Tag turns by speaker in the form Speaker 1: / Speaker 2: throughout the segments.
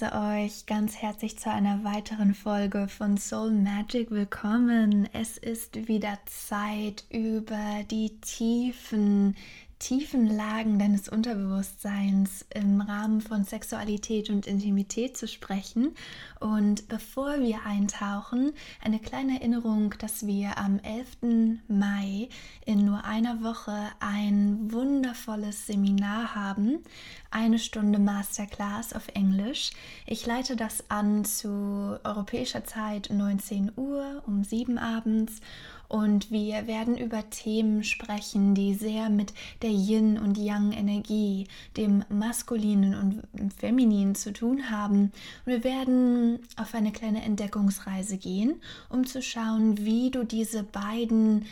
Speaker 1: heiße euch ganz herzlich zu einer weiteren Folge von Soul Magic willkommen. Es ist wieder Zeit, über die tiefen tiefen Lagen deines Unterbewusstseins im Rahmen von Sexualität und Intimität zu sprechen. Und bevor wir eintauchen, eine kleine Erinnerung, dass wir am 11. Mai in nur einer Woche ein wundervolles Seminar haben, eine Stunde Masterclass auf Englisch. Ich leite das an zu europäischer Zeit 19 Uhr um 7 abends und wir werden über Themen sprechen, die sehr mit der Yin- und Yang-Energie, dem Maskulinen und Femininen zu tun haben. Und wir werden auf eine kleine Entdeckungsreise gehen, um zu schauen, wie du diese beiden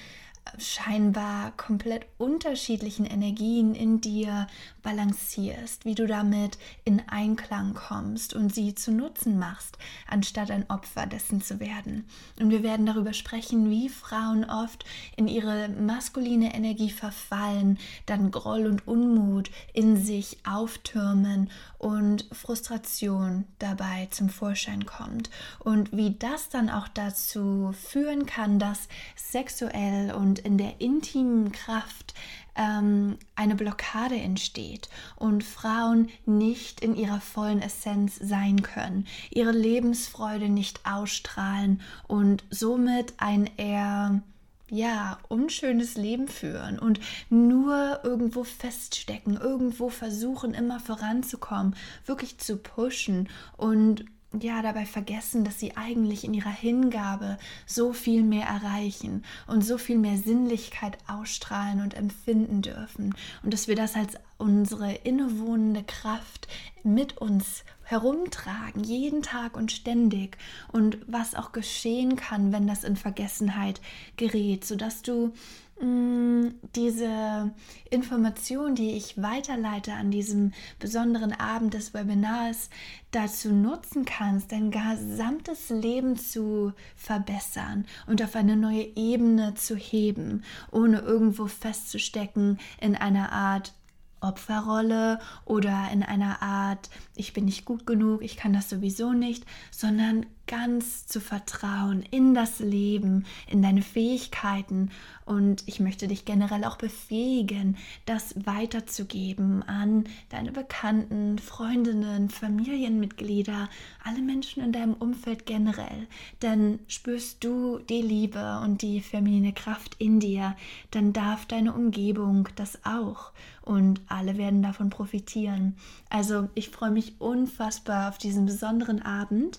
Speaker 1: scheinbar komplett unterschiedlichen Energien in dir balancierst, wie du damit in Einklang kommst und sie zu Nutzen machst, anstatt ein Opfer dessen zu werden. Und wir werden darüber sprechen, wie Frauen oft in ihre maskuline Energie verfallen, dann Groll und Unmut in sich auftürmen und Frustration dabei zum Vorschein kommt und wie das dann auch dazu führen kann, dass sexuell und in der intimen Kraft ähm, eine Blockade entsteht und Frauen nicht in ihrer vollen Essenz sein können, ihre Lebensfreude nicht ausstrahlen und somit ein eher ja, unschönes Leben führen und nur irgendwo feststecken, irgendwo versuchen, immer voranzukommen, wirklich zu pushen und ja dabei vergessen, dass sie eigentlich in ihrer Hingabe so viel mehr erreichen und so viel mehr Sinnlichkeit ausstrahlen und empfinden dürfen. Und dass wir das als unsere innewohnende Kraft mit uns herumtragen, jeden Tag und ständig. Und was auch geschehen kann, wenn das in Vergessenheit gerät, sodass du diese Information, die ich weiterleite an diesem besonderen Abend des Webinars, dazu nutzen kannst, dein gesamtes Leben zu verbessern und auf eine neue Ebene zu heben, ohne irgendwo festzustecken in einer Art Opferrolle oder in einer Art, ich bin nicht gut genug, ich kann das sowieso nicht, sondern ganz zu vertrauen in das Leben, in deine Fähigkeiten und ich möchte dich generell auch befähigen, das weiterzugeben an deine Bekannten, Freundinnen, Familienmitglieder, alle Menschen in deinem Umfeld generell. Denn spürst du die Liebe und die feminine Kraft in dir, dann darf deine Umgebung das auch und alle werden davon profitieren. Also ich freue mich unfassbar auf diesen besonderen Abend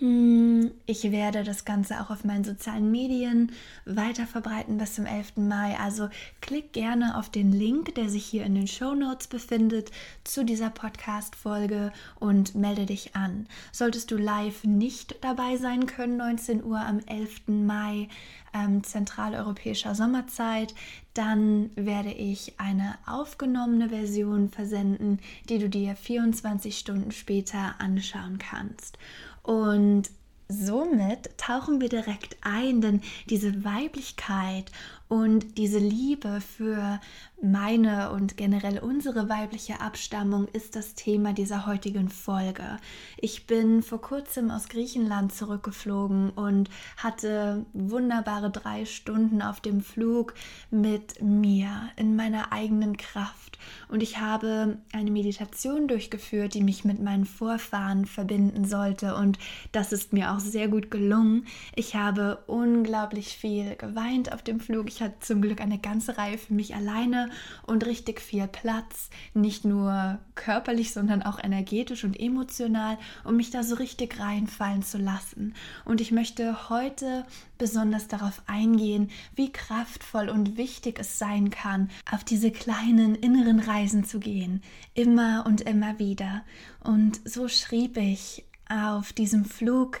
Speaker 1: ich werde das Ganze auch auf meinen sozialen Medien weiter verbreiten bis zum 11. Mai. Also klick gerne auf den Link, der sich hier in den Show Notes befindet, zu dieser Podcast-Folge und melde dich an. Solltest du live nicht dabei sein können, 19 Uhr am 11. Mai, ähm, zentraleuropäischer Sommerzeit, dann werde ich eine aufgenommene Version versenden, die du dir 24 Stunden später anschauen kannst. Und somit tauchen wir direkt ein, denn diese Weiblichkeit und diese Liebe für meine und generell unsere weibliche Abstammung ist das Thema dieser heutigen Folge. Ich bin vor kurzem aus Griechenland zurückgeflogen und hatte wunderbare drei Stunden auf dem Flug mit mir in meiner eigenen Kraft. Und ich habe eine Meditation durchgeführt, die mich mit meinen Vorfahren verbinden sollte. Und das ist mir auch sehr gut gelungen. Ich habe unglaublich viel geweint auf dem Flug. Ich hatte zum Glück eine ganze Reihe für mich alleine und richtig viel Platz, nicht nur körperlich, sondern auch energetisch und emotional, um mich da so richtig reinfallen zu lassen. Und ich möchte heute besonders darauf eingehen, wie kraftvoll und wichtig es sein kann, auf diese kleinen inneren Reisen zu gehen, immer und immer wieder. Und so schrieb ich auf diesem Flug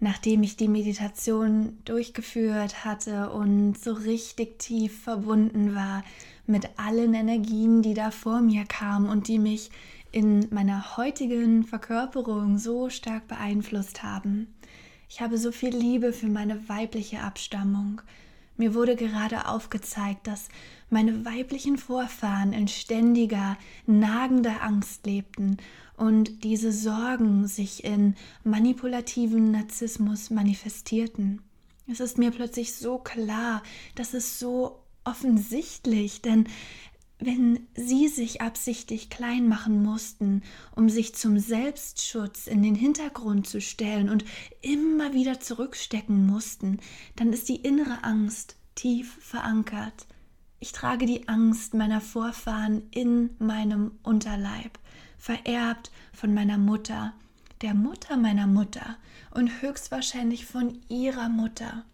Speaker 1: nachdem ich die Meditation durchgeführt hatte und so richtig tief verbunden war mit allen Energien, die da vor mir kamen und die mich in meiner heutigen Verkörperung so stark beeinflusst haben. Ich habe so viel Liebe für meine weibliche Abstammung, Mir wurde gerade aufgezeigt, dass meine weiblichen Vorfahren in ständiger, nagender Angst lebten und diese Sorgen sich in manipulativen Narzissmus manifestierten. Es ist mir plötzlich so klar, das ist so offensichtlich, denn wenn sie sich absichtlich klein machen mussten, um sich zum Selbstschutz in den Hintergrund zu stellen und immer wieder zurückstecken mussten, dann ist die innere Angst tief verankert. Ich trage die Angst meiner Vorfahren in meinem Unterleib, vererbt von meiner Mutter, der Mutter meiner Mutter und höchstwahrscheinlich von ihrer Mutter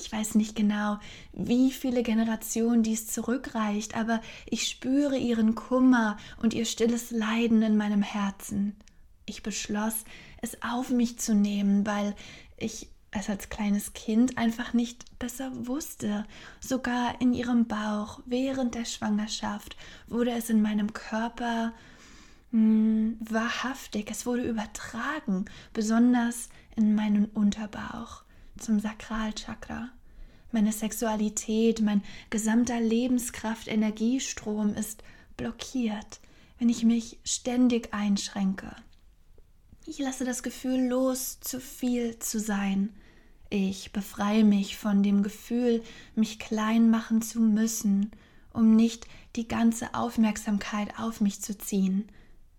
Speaker 1: ich weiß nicht genau, wie viele Generationen dies zurückreicht, aber ich spüre ihren Kummer und ihr stilles Leiden in meinem Herzen. Ich beschloss, es auf mich zu nehmen, weil ich es als kleines Kind einfach nicht besser wusste. Sogar in ihrem Bauch während der Schwangerschaft wurde es in meinem Körper mh, hm, wahrhaftig, es wurde übertragen, besonders in meinen Unterbauch zum Sakralchakra. Meine Sexualität, mein gesamter Lebenskraft-Energiestrom ist blockiert, wenn ich mich ständig einschränke. Ich lasse das Gefühl los, zu viel zu sein. Ich befreie mich von dem Gefühl, mich klein machen zu müssen, um nicht die ganze Aufmerksamkeit auf mich zu ziehen.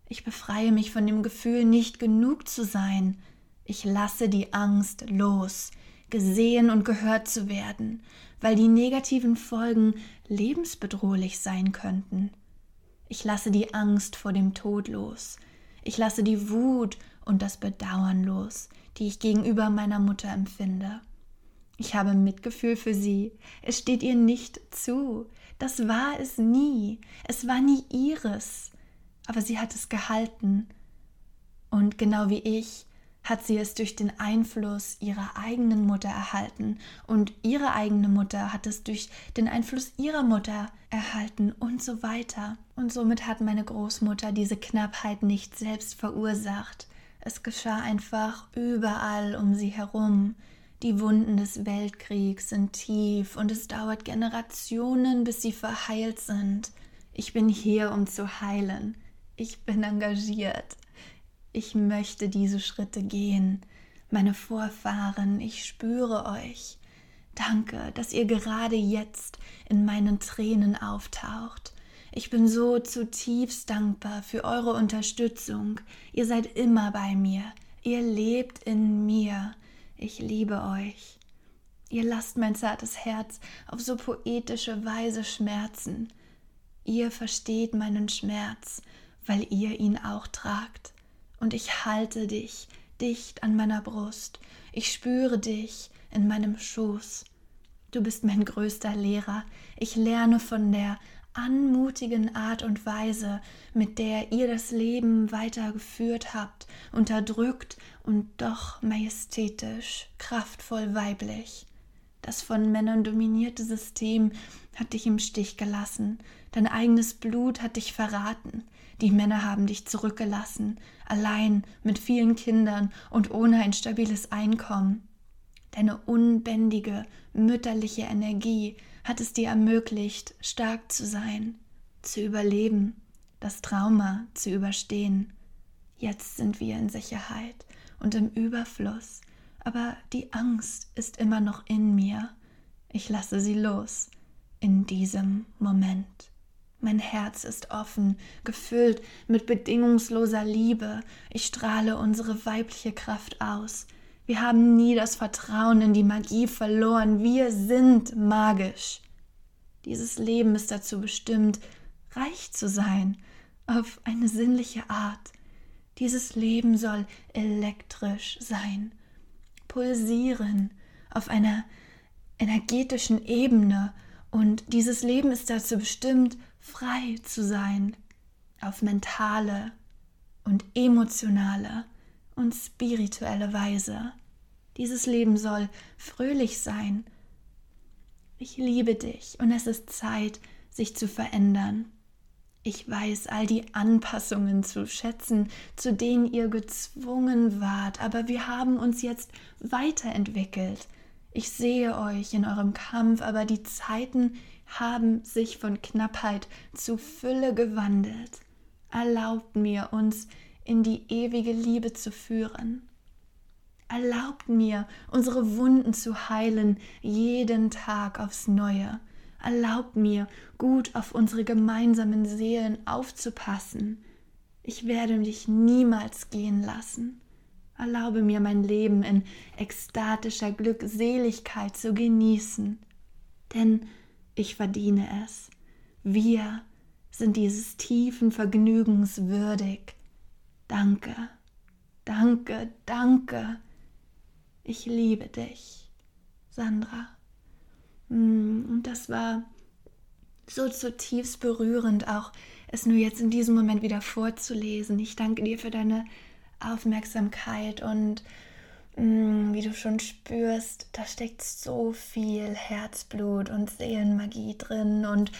Speaker 1: Ich befreie mich von dem Gefühl, nicht genug zu sein. Ich lasse die Angst los gesehen und gehört zu werden, weil die negativen Folgen lebensbedrohlich sein könnten. Ich lasse die Angst vor dem Tod los. Ich lasse die Wut und das Bedauern los, die ich gegenüber meiner Mutter empfinde. Ich habe Mitgefühl für sie. Es steht ihr nicht zu. Das war es nie. Es war nie ihres. Aber sie hat es gehalten. Und genau wie ich hat sie es durch den Einfluss ihrer eigenen Mutter erhalten und ihre eigene Mutter hat es durch den Einfluss ihrer Mutter erhalten und so weiter. Und somit hat meine Großmutter diese Knappheit nicht selbst verursacht. Es geschah einfach überall um sie herum. Die Wunden des Weltkriegs sind tief und es dauert Generationen, bis sie verheilt sind. Ich bin hier, um zu heilen. Ich bin engagiert. Ich möchte diese Schritte gehen. Meine Vorfahren, ich spüre euch. Danke, dass ihr gerade jetzt in meinen Tränen auftaucht. Ich bin so zutiefst dankbar für eure Unterstützung. Ihr seid immer bei mir. Ihr lebt in mir. Ich liebe euch. Ihr lasst mein zartes Herz auf so poetische Weise schmerzen. Ihr versteht meinen Schmerz, weil ihr ihn auch tragt und ich halte dich dicht an meiner Brust. Ich spüre dich in meinem Schoß. Du bist mein größter Lehrer. Ich lerne von der anmutigen Art und Weise, mit der ihr das Leben weitergeführt habt, unterdrückt und doch majestätisch, kraftvoll weiblich. Das von Männern dominierte System hat dich im Stich gelassen, dein eigenes Blut hat dich verraten, die Männer haben dich zurückgelassen, allein mit vielen Kindern und ohne ein stabiles Einkommen. Deine unbändige, mütterliche Energie hat es dir ermöglicht, stark zu sein, zu überleben, das Trauma zu überstehen. Jetzt sind wir in Sicherheit und im Überfluss, aber die Angst ist immer noch in mir. Ich lasse sie los in diesem Moment. Mein Herz ist offen, gefüllt mit bedingungsloser Liebe. Ich strahle unsere weibliche Kraft aus. Wir haben nie das Vertrauen in die Magie verloren. Wir sind magisch. Dieses Leben ist dazu bestimmt, reich zu sein, auf eine sinnliche Art. Dieses Leben soll elektrisch sein, pulsieren, auf einer energetischen Ebene. Und dieses Leben ist dazu bestimmt, frei zu sein auf mentale und emotionale und spirituelle Weise. Dieses Leben soll fröhlich sein. Ich liebe dich und es ist Zeit, sich zu verändern. Ich weiß all die Anpassungen zu schätzen, zu denen ihr gezwungen wart, aber wir haben uns jetzt weiterentwickelt. Ich sehe euch in eurem Kampf, aber die Zeiten haben sich von Knappheit zu Fülle gewandelt. Erlaubt mir, uns in die ewige Liebe zu führen. Erlaubt mir, unsere Wunden zu heilen, jeden Tag aufs Neue. Erlaubt mir, gut auf unsere gemeinsamen Seelen aufzupassen. Ich werde dich niemals gehen lassen. Erlaube mir mein Leben in ekstatischer Glückseligkeit zu genießen, denn ich verdiene es. Wir sind dieses tiefen Vergnügens würdig. Danke, danke, danke. Ich liebe dich, Sandra. Mm, und das war so zutiefst berührend, auch es nur jetzt in diesem Moment wieder vorzulesen. Ich danke dir für deine Aufmerksamkeit und wie du schon spürst, da steckt so viel Herzblut und Seelenmagie drin und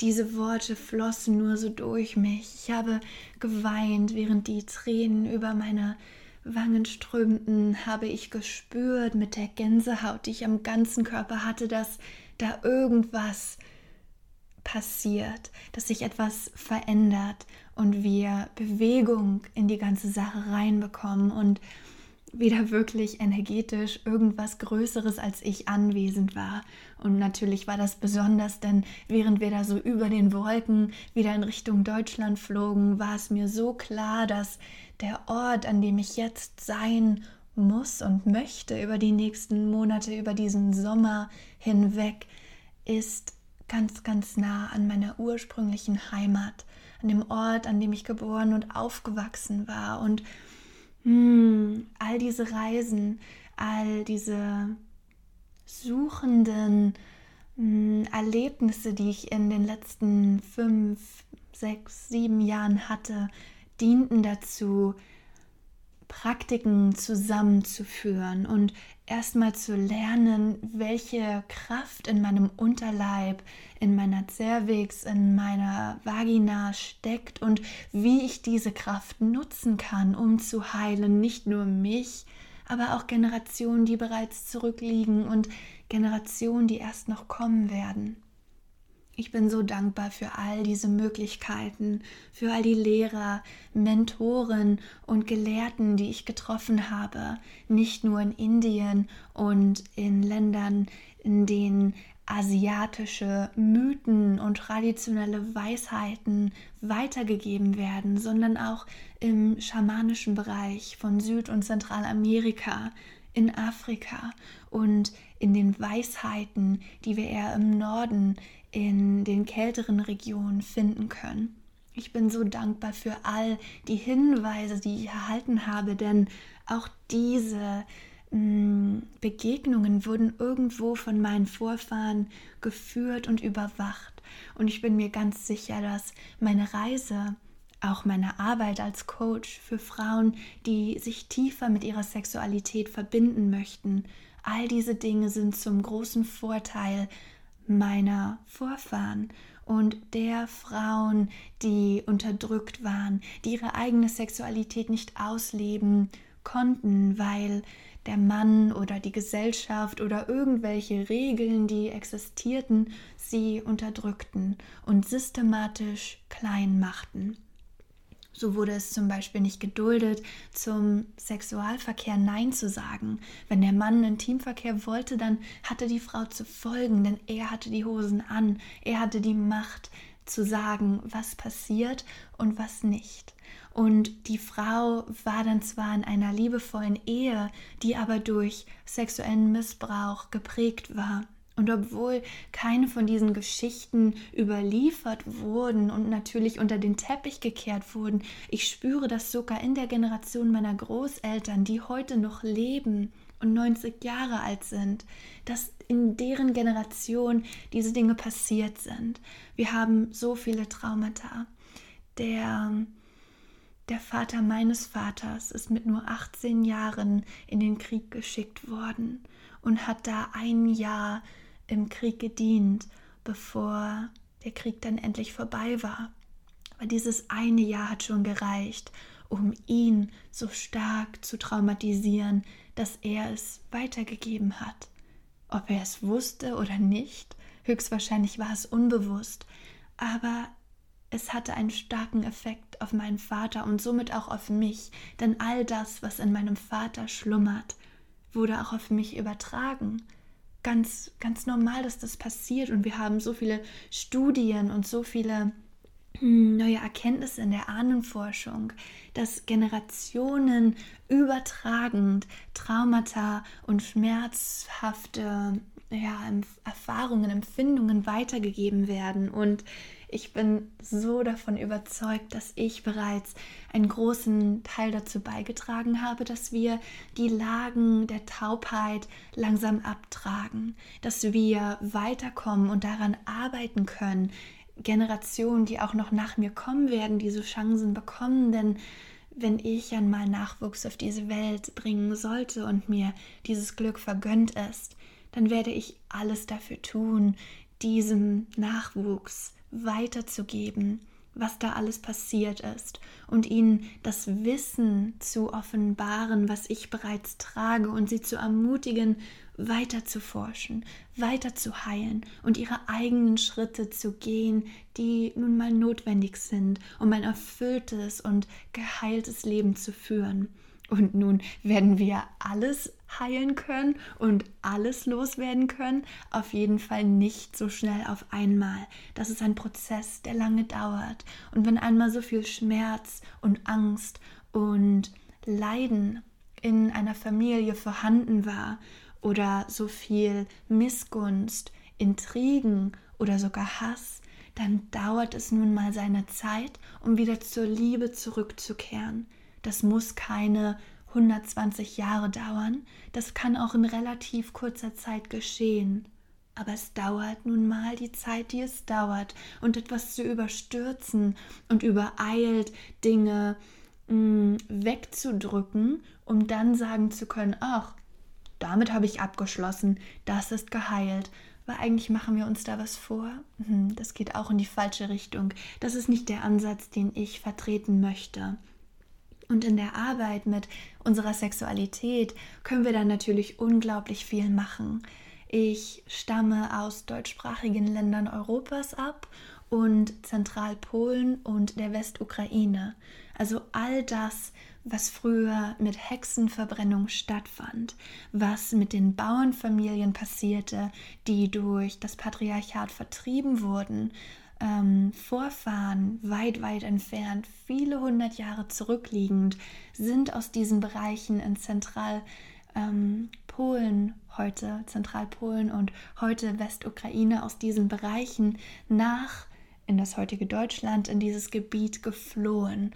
Speaker 1: diese Worte flossen nur so durch mich. Ich habe geweint, während die Tränen über meine Wangen strömten, habe ich gespürt mit der Gänsehaut, die ich am ganzen Körper hatte, dass da irgendwas passiert, dass sich etwas verändert und wir Bewegung in die ganze Sache reinbekommen und wieder wirklich energetisch irgendwas Größeres als ich anwesend war. Und natürlich war das besonders, denn während wir da so über den Wolken wieder in Richtung Deutschland flogen, war es mir so klar, dass der Ort, an dem ich jetzt sein muss und möchte über die nächsten Monate, über diesen Sommer hinweg, ist ganz, ganz nah an meiner ursprünglichen Heimat, an dem Ort, an dem ich geboren und aufgewachsen war. Und hm, all diese Reisen, all diese suchenden mh, hm, Erlebnisse, die ich in den letzten fünf, sechs, sieben Jahren hatte, dienten dazu, Praktiken zusammenzuführen und erstmal zu lernen, welche Kraft in meinem Unterleib, in meiner Cervix, in meiner Vagina steckt und wie ich diese Kraft nutzen kann, um zu heilen, nicht nur mich, aber auch Generationen, die bereits zurückliegen und Generationen, die erst noch kommen werden. Ich bin so dankbar für all diese Möglichkeiten, für all die Lehrer, Mentoren und Gelehrten, die ich getroffen habe, nicht nur in Indien und in Ländern, in denen asiatische Mythen und traditionelle Weisheiten weitergegeben werden, sondern auch im schamanischen Bereich von Süd- und Zentralamerika, in Afrika und in den Weisheiten, die wir eher im Norden in den kälteren Regionen finden können. Ich bin so dankbar für all die Hinweise, die ich erhalten habe, denn auch diese mh, mm, Begegnungen wurden irgendwo von meinen Vorfahren geführt und überwacht. Und ich bin mir ganz sicher, dass meine Reise, auch meine Arbeit als Coach für Frauen, die sich tiefer mit ihrer Sexualität verbinden möchten, all diese Dinge sind zum großen Vorteil meiner Vorfahren und der Frauen, die unterdrückt waren, die ihre eigene Sexualität nicht ausleben konnten, weil der Mann oder die Gesellschaft oder irgendwelche Regeln, die existierten, sie unterdrückten und systematisch klein machten. So wurde es zum Beispiel nicht geduldet, zum Sexualverkehr Nein zu sagen. Wenn der Mann Intimverkehr wollte, dann hatte die Frau zu folgen, denn er hatte die Hosen an. Er hatte die Macht zu sagen, was passiert und was nicht. Und die Frau war dann zwar in einer liebevollen Ehe, die aber durch sexuellen Missbrauch geprägt war. Und obwohl keine von diesen Geschichten überliefert wurden und natürlich unter den Teppich gekehrt wurden, ich spüre das sogar in der Generation meiner Großeltern, die heute noch leben und 90 Jahre alt sind, dass in deren Generation diese Dinge passiert sind. Wir haben so viele Traumata. Der, der Vater meines Vaters ist mit nur 18 Jahren in den Krieg geschickt worden und hat da ein Jahr im Krieg gedient, bevor der Krieg dann endlich vorbei war. Aber dieses eine Jahr hat schon gereicht, um ihn so stark zu traumatisieren, dass er es weitergegeben hat. ob er es wusste oder nicht. Höchstwahrscheinlich war es unbewusst. Aber es hatte einen starken Effekt auf meinen Vater und somit auch auf mich, denn all das, was in meinem Vater schlummert, wurde auch auf mich übertragen. Ganz, ganz normal, dass das passiert und wir haben so viele Studien und so viele hm, neue Erkenntnisse in der Ahnenforschung, dass Generationen übertragend Traumata und schmerzhafte ja, Erfahrungen, Empfindungen weitergegeben werden. Und ich bin so davon überzeugt, dass ich bereits einen großen Teil dazu beigetragen habe, dass wir die Lagen der Taubheit langsam abtragen, dass wir weiterkommen und daran arbeiten können, Generationen, die auch noch nach mir kommen werden, diese Chancen bekommen, denn wenn ich einmal Nachwuchs auf diese Welt bringen sollte und mir dieses Glück vergönnt ist, dann werde ich alles dafür tun, diesem Nachwuchs weiterzugeben, was da alles passiert ist und ihnen das Wissen zu offenbaren, was ich bereits trage und sie zu ermutigen, weiter zu forschen, weiter zu heilen und ihre eigenen Schritte zu gehen, die nun mal notwendig sind, um ein erfülltes und geheiltes Leben zu führen. Und nun werden wir alles heilen können und alles loswerden können. Auf jeden Fall nicht so schnell auf einmal. Das ist ein Prozess, der lange dauert. Und wenn einmal so viel Schmerz und Angst und Leiden in einer Familie vorhanden war oder so viel Missgunst, Intrigen oder sogar Hass, dann dauert es nun mal seine Zeit, um wieder zur Liebe zurückzukehren. Das muss keine 120 Jahre dauern, das kann auch in relativ kurzer Zeit geschehen. Aber es dauert nun mal die Zeit, die es dauert. Und etwas zu überstürzen und übereilt Dinge mh, mm, wegzudrücken, um dann sagen zu können, ach, damit habe ich abgeschlossen, das ist geheilt. Weil eigentlich machen wir uns da was vor. Mhm, das geht auch in die falsche Richtung. Das ist nicht der Ansatz, den ich vertreten möchte. Und in der Arbeit mit unserer Sexualität können wir dann natürlich unglaublich viel machen. Ich stamme aus deutschsprachigen Ländern Europas ab und Zentralpolen und der Westukraine. Also all das, was früher mit Hexenverbrennung stattfand, was mit den Bauernfamilien passierte, die durch das Patriarchat vertrieben wurden, ähm, Vorfahren weit, weit entfernt, viele hundert Jahre zurückliegend, sind aus diesen Bereichen in Zentralpolen ähm, heute, Zentralpolen und heute Westukraine, aus diesen Bereichen nach in das heutige Deutschland, in dieses Gebiet geflohen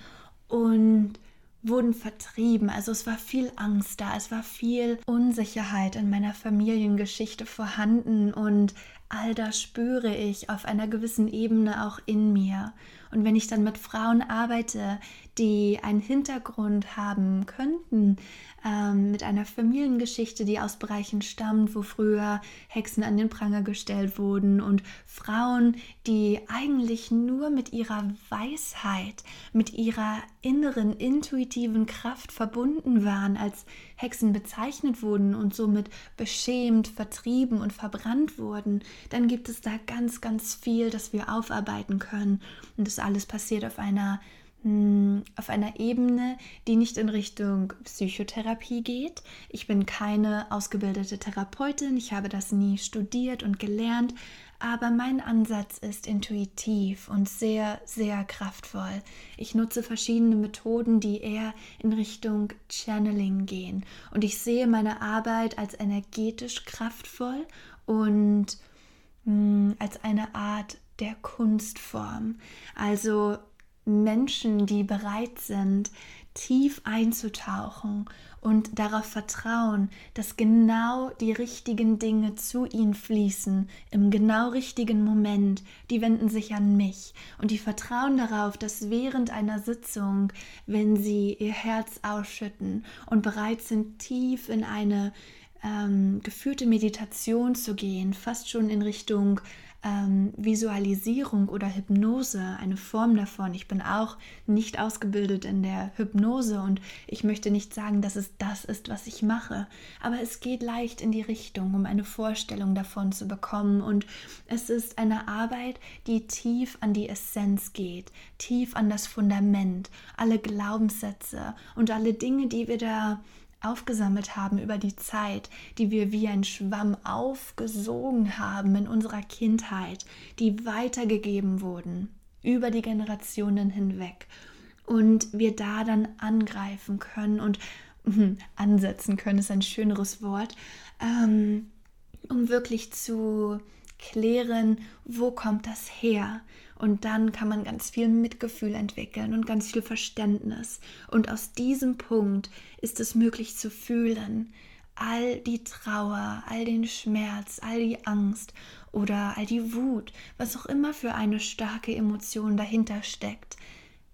Speaker 1: und wurden vertrieben. Also es war viel Angst da, es war viel Unsicherheit in meiner Familiengeschichte vorhanden und all das spüre ich auf einer gewissen Ebene auch in mir. Und wenn ich dann mit Frauen arbeite, die einen Hintergrund haben könnten, ähm, mit einer Familiengeschichte, die aus Bereichen stammt, wo früher Hexen an den Pranger gestellt wurden und Frauen, die eigentlich nur mit ihrer Weisheit, mit ihrer inneren intuitiven Kraft verbunden waren, als Hexen bezeichnet wurden und somit beschämt, vertrieben und verbrannt wurden, dann gibt es da ganz, ganz viel, das wir aufarbeiten können. Und das alles passiert auf einer hm, auf einer Ebene, die nicht in Richtung Psychotherapie geht. Ich bin keine ausgebildete Therapeutin, ich habe das nie studiert und gelernt, aber mein Ansatz ist intuitiv und sehr, sehr kraftvoll. Ich nutze verschiedene Methoden, die eher in Richtung Channeling gehen und ich sehe meine Arbeit als energetisch kraftvoll und mh, hm, als eine Art der Kunstform. Also Menschen, die bereit sind, tief einzutauchen und darauf vertrauen, dass genau die richtigen Dinge zu ihnen fließen, im genau richtigen Moment, die wenden sich an mich und die vertrauen darauf, dass während einer Sitzung, wenn sie ihr Herz ausschütten und bereit sind, tief in eine ähm, geführte Meditation zu gehen, fast schon in Richtung ähm, Visualisierung oder Hypnose, eine Form davon. Ich bin auch nicht ausgebildet in der Hypnose und ich möchte nicht sagen, dass es das ist, was ich mache, aber es geht leicht in die Richtung, um eine Vorstellung davon zu bekommen und es ist eine Arbeit, die tief an die Essenz geht, tief an das Fundament, alle Glaubenssätze und alle Dinge, die wir da aufgesammelt haben über die Zeit, die wir wie ein Schwamm aufgesogen haben in unserer Kindheit, die weitergegeben wurden über die Generationen hinweg. Und wir da dann angreifen können und hm, ansetzen können, ist ein schöneres Wort, ähm, um wirklich zu klären, wo kommt das her? Und dann kann man ganz viel Mitgefühl entwickeln und ganz viel Verständnis. Und aus diesem Punkt ist es möglich zu fühlen, all die Trauer, all den Schmerz, all die Angst oder all die Wut, was auch immer für eine starke Emotion dahinter steckt.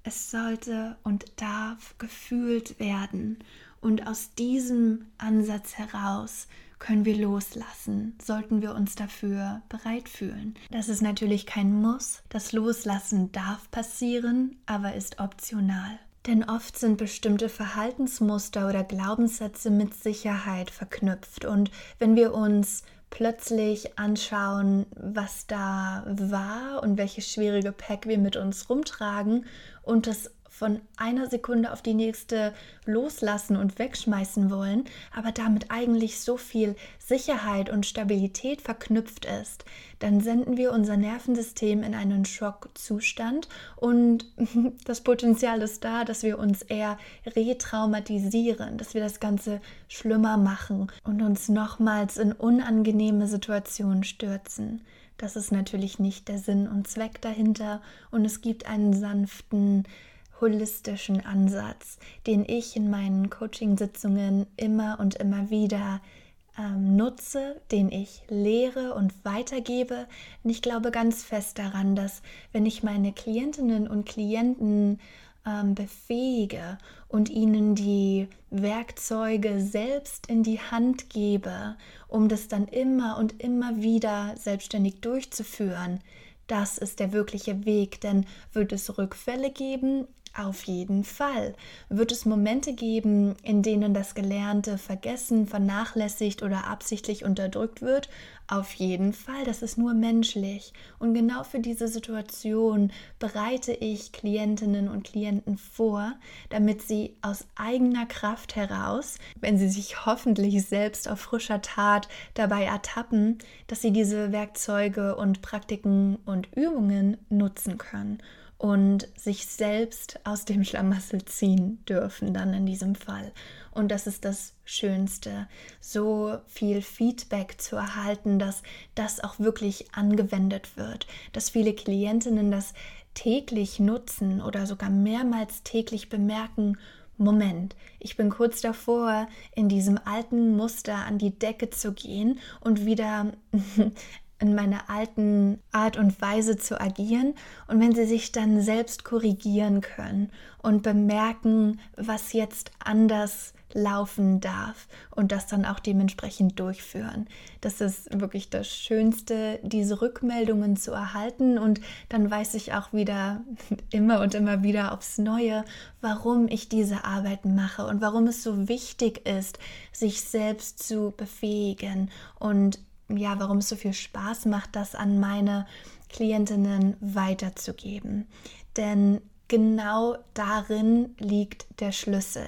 Speaker 1: Es sollte und darf gefühlt werden. Und aus diesem Ansatz heraus können wir loslassen, sollten wir uns dafür bereit fühlen. Das ist natürlich kein Muss. Das Loslassen darf passieren, aber ist optional. Denn oft sind bestimmte Verhaltensmuster oder Glaubenssätze mit Sicherheit verknüpft. Und wenn wir uns plötzlich anschauen, was da war und welches schwierige Pack wir mit uns rumtragen und das von einer Sekunde auf die nächste loslassen und wegschmeißen wollen, aber damit eigentlich so viel Sicherheit und Stabilität verknüpft ist, dann senden wir unser Nervensystem in einen Schockzustand und das Potenzial ist da, dass wir uns eher retraumatisieren, dass wir das Ganze schlimmer machen und uns nochmals in unangenehme Situationen stürzen. Das ist natürlich nicht der Sinn und Zweck dahinter und es gibt einen sanften holistischen Ansatz, den ich in meinen Coaching-Sitzungen immer und immer wieder ähm, nutze, den ich lehre und weitergebe. Und ich glaube ganz fest daran, dass wenn ich meine Klientinnen und Klienten ähm, befähige und ihnen die Werkzeuge selbst in die Hand gebe, um das dann immer und immer wieder selbstständig durchzuführen, das ist der wirkliche Weg, denn wird es Rückfälle geben, auf jeden Fall. Wird es Momente geben, in denen das Gelernte vergessen, vernachlässigt oder absichtlich unterdrückt wird? Auf jeden Fall, das ist nur menschlich. Und genau für diese Situation bereite ich Klientinnen und Klienten vor, damit sie aus eigener Kraft heraus, wenn sie sich hoffentlich selbst auf frischer Tat dabei ertappen, dass sie diese Werkzeuge und Praktiken und Übungen nutzen können und sich selbst aus dem Schlamassel ziehen dürfen, dann in diesem Fall. Und das ist das Schönste, so viel Feedback zu erhalten, dass das auch wirklich angewendet wird, dass viele Klientinnen das täglich nutzen oder sogar mehrmals täglich bemerken, Moment, ich bin kurz davor, in diesem alten Muster an die Decke zu gehen und wieder in meiner alten Art und Weise zu agieren und wenn sie sich dann selbst korrigieren können und bemerken, was jetzt anders laufen darf und das dann auch dementsprechend durchführen. Das ist wirklich das Schönste, diese Rückmeldungen zu erhalten und dann weiß ich auch wieder immer und immer wieder aufs Neue, warum ich diese Arbeit mache und warum es so wichtig ist, sich selbst zu befähigen und ja, warum es so viel Spaß macht, das an meine Klientinnen weiterzugeben. Denn genau darin liegt der Schlüssel.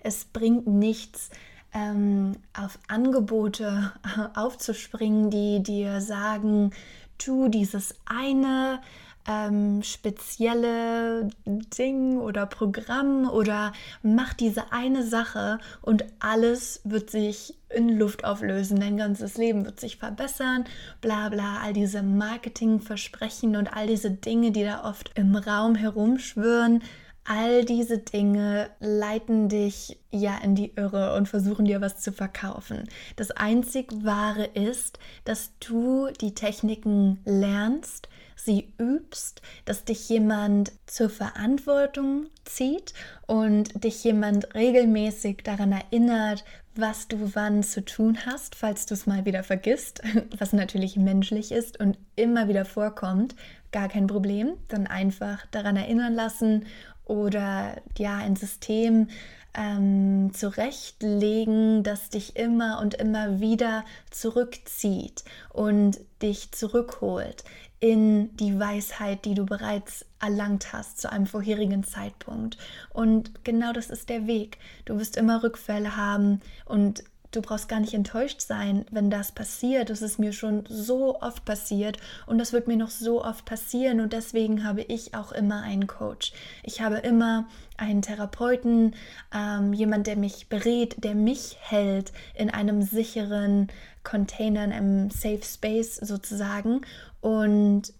Speaker 1: Es bringt nichts, ähm, auf Angebote aufzuspringen, die dir sagen, tu dieses eine, ähm, spezielle Ding oder Programm oder mach diese eine Sache und alles wird sich in Luft auflösen, dein ganzes Leben wird sich verbessern, bla bla, all diese Marketingversprechen und all diese Dinge, die da oft im Raum herumschwören. all diese Dinge leiten dich ja in die Irre und versuchen dir was zu verkaufen. Das einzig Wahre ist, dass du die Techniken lernst, sie übst, dass dich jemand zur Verantwortung zieht und dich jemand regelmäßig daran erinnert, was du wann zu tun hast, falls du es mal wieder vergisst, was natürlich menschlich ist und immer wieder vorkommt, gar kein Problem, dann einfach daran erinnern lassen oder ja ein System ähm, zurechtlegen, das dich immer und immer wieder zurückzieht und dich zurückholt in die Weisheit, die du bereits erlangt hast zu einem vorherigen Zeitpunkt. Und genau das ist der Weg. Du wirst immer Rückfälle haben und du brauchst gar nicht enttäuscht sein, wenn das passiert. Das ist mir schon so oft passiert und das wird mir noch so oft passieren und deswegen habe ich auch immer einen Coach. Ich habe immer einen Therapeuten, ähm, jemand, der mich berät, der mich hält in einem sicheren Container, in einem Safe Space sozusagen und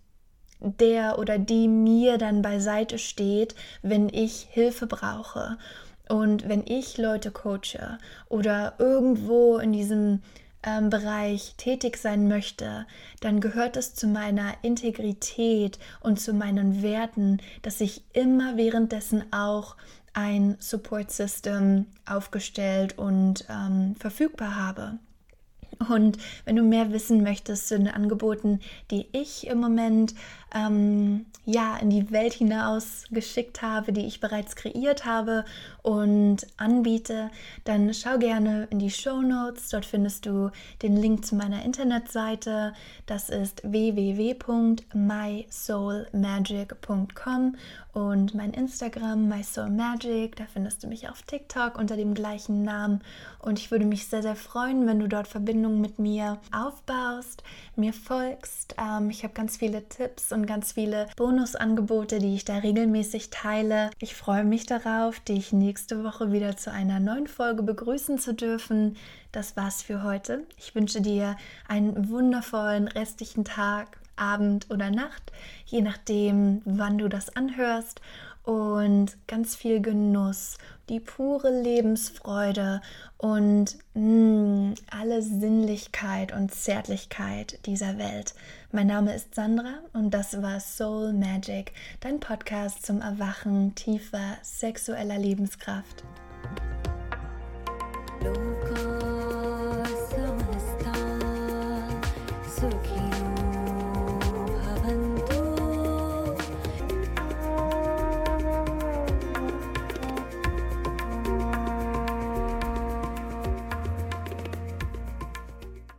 Speaker 1: der oder die mir dann beiseite steht, wenn ich Hilfe brauche. Und wenn ich Leute coache oder irgendwo in diesem ähm, Bereich tätig sein möchte, dann gehört es zu meiner Integrität und zu meinen Werten, dass ich immer währenddessen auch ein Support System aufgestellt und ähm, verfügbar habe. Und wenn du mehr wissen möchtest zu den Angeboten, die ich im Moment ähm, ja in die Welt hinaus geschickt habe, die ich bereits kreiert habe und anbiete, dann schau gerne in die Show Notes. Dort findest du den Link zu meiner Internetseite. Das ist www.mysoulmagic.com und mein Instagram mysoulmagic. Da findest du mich auf TikTok unter dem gleichen Namen. Und ich würde mich sehr, sehr freuen, wenn du dort Verbindung mit mir aufbaust, mir folgst. Ähm, ich habe ganz viele Tipps und ganz viele Bonusangebote, die ich da regelmäßig teile. Ich freue mich darauf, dich nächste Woche wieder zu einer neuen Folge begrüßen zu dürfen. Das war's für heute. Ich wünsche dir einen wundervollen restlichen Tag, Abend oder Nacht, je nachdem, wann du das anhörst und ganz viel Genuss, die pure Lebensfreude und mh, mm, alle Sinnlichkeit und Zärtlichkeit dieser Welt. Mein Name ist Sandra und das war Soul Magic, dein Podcast zum Erwachen tiefer sexueller Lebenskraft. Hallo.